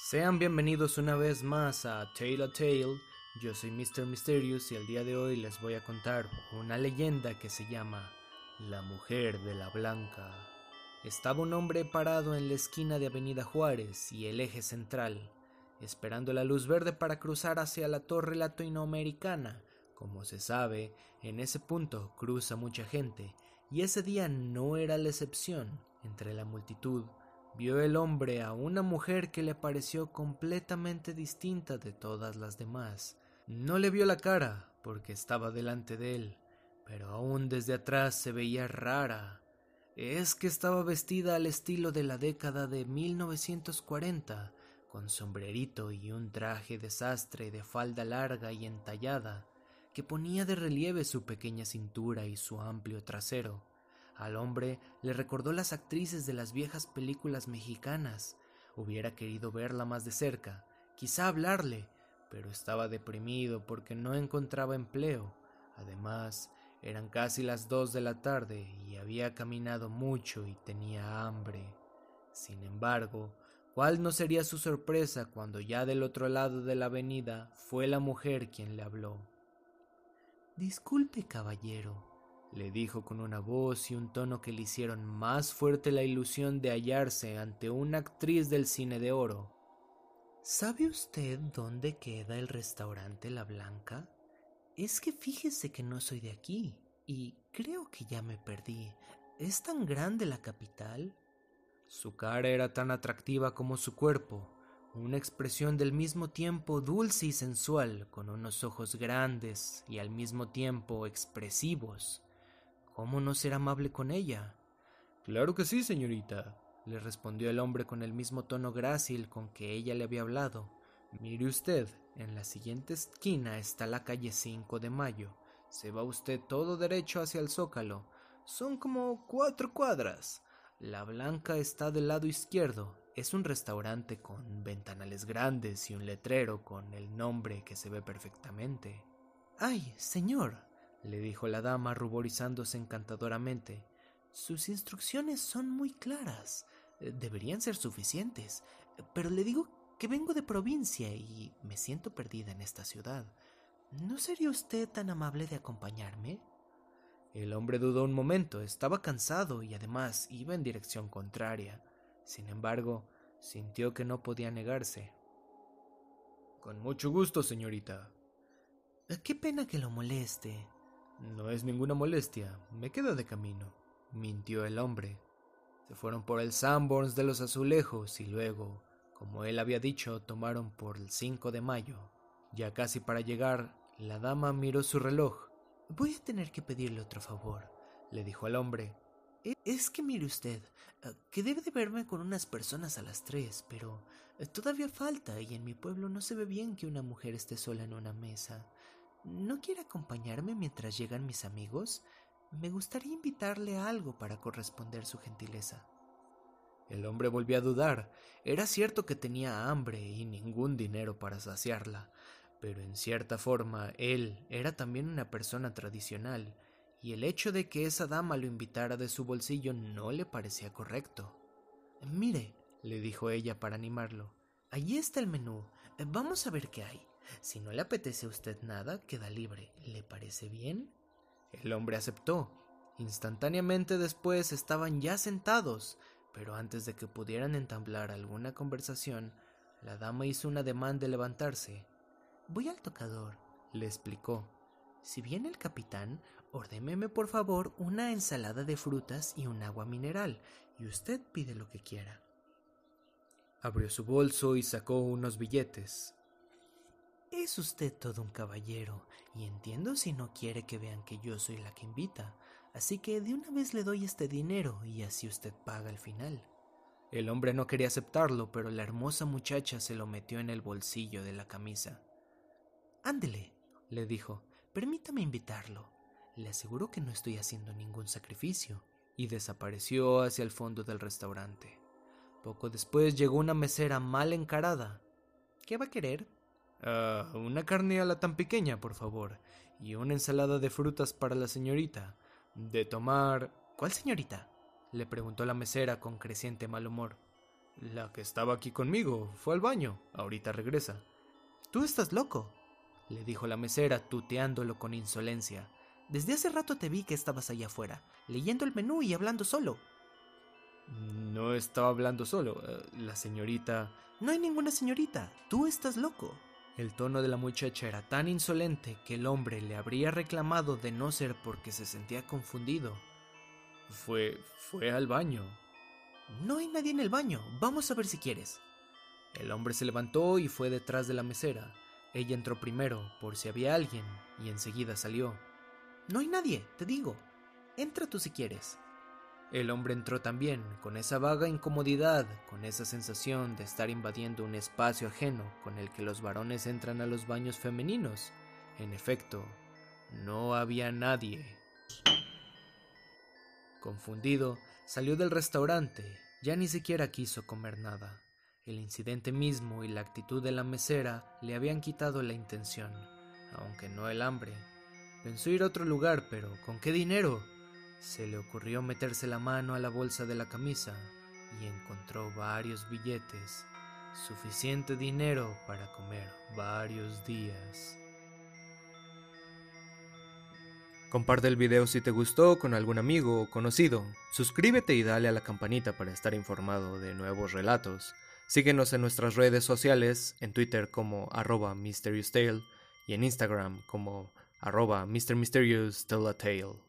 Sean bienvenidos una vez más a Tale a Tale. Yo soy Mr. Mysterious y el día de hoy les voy a contar una leyenda que se llama La Mujer de la Blanca. Estaba un hombre parado en la esquina de Avenida Juárez y el eje central, esperando la luz verde para cruzar hacia la torre latinoamericana. Como se sabe, en ese punto cruza mucha gente, y ese día no era la excepción. Entre la multitud vio el hombre a una mujer que le pareció completamente distinta de todas las demás. No le vio la cara, porque estaba delante de él, pero aún desde atrás se veía rara. Es que estaba vestida al estilo de la década de 1940, con sombrerito y un traje de sastre de falda larga y entallada, que ponía de relieve su pequeña cintura y su amplio trasero. Al hombre le recordó las actrices de las viejas películas mexicanas. Hubiera querido verla más de cerca, quizá hablarle, pero estaba deprimido porque no encontraba empleo. Además, eran casi las dos de la tarde y había caminado mucho y tenía hambre. Sin embargo, ¿cuál no sería su sorpresa cuando ya del otro lado de la avenida fue la mujer quien le habló? Disculpe, caballero, le dijo con una voz y un tono que le hicieron más fuerte la ilusión de hallarse ante una actriz del cine de oro. ¿Sabe usted dónde queda el restaurante La Blanca? Es que fíjese que no soy de aquí y creo que ya me perdí. ¿Es tan grande la capital? Su cara era tan atractiva como su cuerpo, una expresión del mismo tiempo dulce y sensual, con unos ojos grandes y al mismo tiempo expresivos. ¿Cómo no ser amable con ella? Claro que sí, señorita, le respondió el hombre con el mismo tono grácil con que ella le había hablado. Mire usted, en la siguiente esquina está la calle 5 de Mayo. Se va usted todo derecho hacia el zócalo. Son como cuatro cuadras. La Blanca está del lado izquierdo. Es un restaurante con ventanales grandes y un letrero con el nombre que se ve perfectamente. ¡Ay, señor! Le dijo la dama ruborizándose encantadoramente. Sus instrucciones son muy claras. Eh, deberían ser suficientes. Pero le digo que vengo de provincia y me siento perdida en esta ciudad. ¿No sería usted tan amable de acompañarme? El hombre dudó un momento, estaba cansado y además iba en dirección contraria. Sin embargo, sintió que no podía negarse. Con mucho gusto, señorita. Qué pena que lo moleste. No es ninguna molestia, me quedo de camino, mintió el hombre. Se fueron por el Sanborns de los Azulejos y luego, como él había dicho, tomaron por el 5 de mayo. Ya casi para llegar, la dama miró su reloj. Voy a tener que pedirle otro favor, le dijo al hombre. E, es que mire usted, eh, que debe de verme con unas personas a las tres, pero eh, todavía falta y en mi pueblo no se ve bien que una mujer esté sola en una mesa. ¿No quiere acompañarme mientras llegan mis amigos? Me gustaría invitarle a algo para corresponder su gentileza. El hombre volvió a dudar. Era cierto que tenía hambre y ningún dinero para saciarla, pero en cierta forma él era también una persona tradicional, y el hecho de que esa dama lo invitara de su bolsillo no le parecía correcto. Mire, le dijo ella para animarlo, allí está el menú. Vamos a ver qué hay. Si no le apetece a usted nada, queda libre. ¿Le parece bien? El hombre aceptó. Instantáneamente después estaban ya sentados, pero antes de que pudieran entablar alguna conversación, la dama hizo un ademán de levantarse. Voy al tocador, le explicó. Si viene el capitán, ordémeme por favor una ensalada de frutas y un agua mineral, y usted pide lo que quiera. Abrió su bolso y sacó unos billetes. Es usted todo un caballero, y entiendo si no quiere que vean que yo soy la que invita, así que de una vez le doy este dinero y así usted paga al final. El hombre no quería aceptarlo, pero la hermosa muchacha se lo metió en el bolsillo de la camisa. Ándele, le dijo, permítame invitarlo. Le aseguro que no estoy haciendo ningún sacrificio. Y desapareció hacia el fondo del restaurante. Poco después llegó una mesera mal encarada. ¿Qué va a querer? Ah, una carne a la tan pequeña, por favor, y una ensalada de frutas para la señorita. De tomar... ¿Cuál señorita? le preguntó la mesera con creciente mal humor. La que estaba aquí conmigo fue al baño. Ahorita regresa. Tú estás loco, le dijo la mesera, tuteándolo con insolencia. Desde hace rato te vi que estabas allá afuera, leyendo el menú y hablando solo. No estaba hablando solo. Eh, la señorita... No hay ninguna señorita. Tú estás loco. El tono de la muchacha era tan insolente que el hombre le habría reclamado de no ser porque se sentía confundido. Fue... fue al baño. No hay nadie en el baño. Vamos a ver si quieres. El hombre se levantó y fue detrás de la mesera. Ella entró primero, por si había alguien, y enseguida salió. No hay nadie, te digo. Entra tú si quieres. El hombre entró también, con esa vaga incomodidad, con esa sensación de estar invadiendo un espacio ajeno con el que los varones entran a los baños femeninos. En efecto, no había nadie. Confundido, salió del restaurante, ya ni siquiera quiso comer nada. El incidente mismo y la actitud de la mesera le habían quitado la intención, aunque no el hambre. Pensó ir a otro lugar, pero ¿con qué dinero? Se le ocurrió meterse la mano a la bolsa de la camisa y encontró varios billetes, suficiente dinero para comer varios días. Comparte el video si te gustó con algún amigo o conocido. Suscríbete y dale a la campanita para estar informado de nuevos relatos. Síguenos en nuestras redes sociales, en Twitter como arroba y en Instagram como arroba Tale.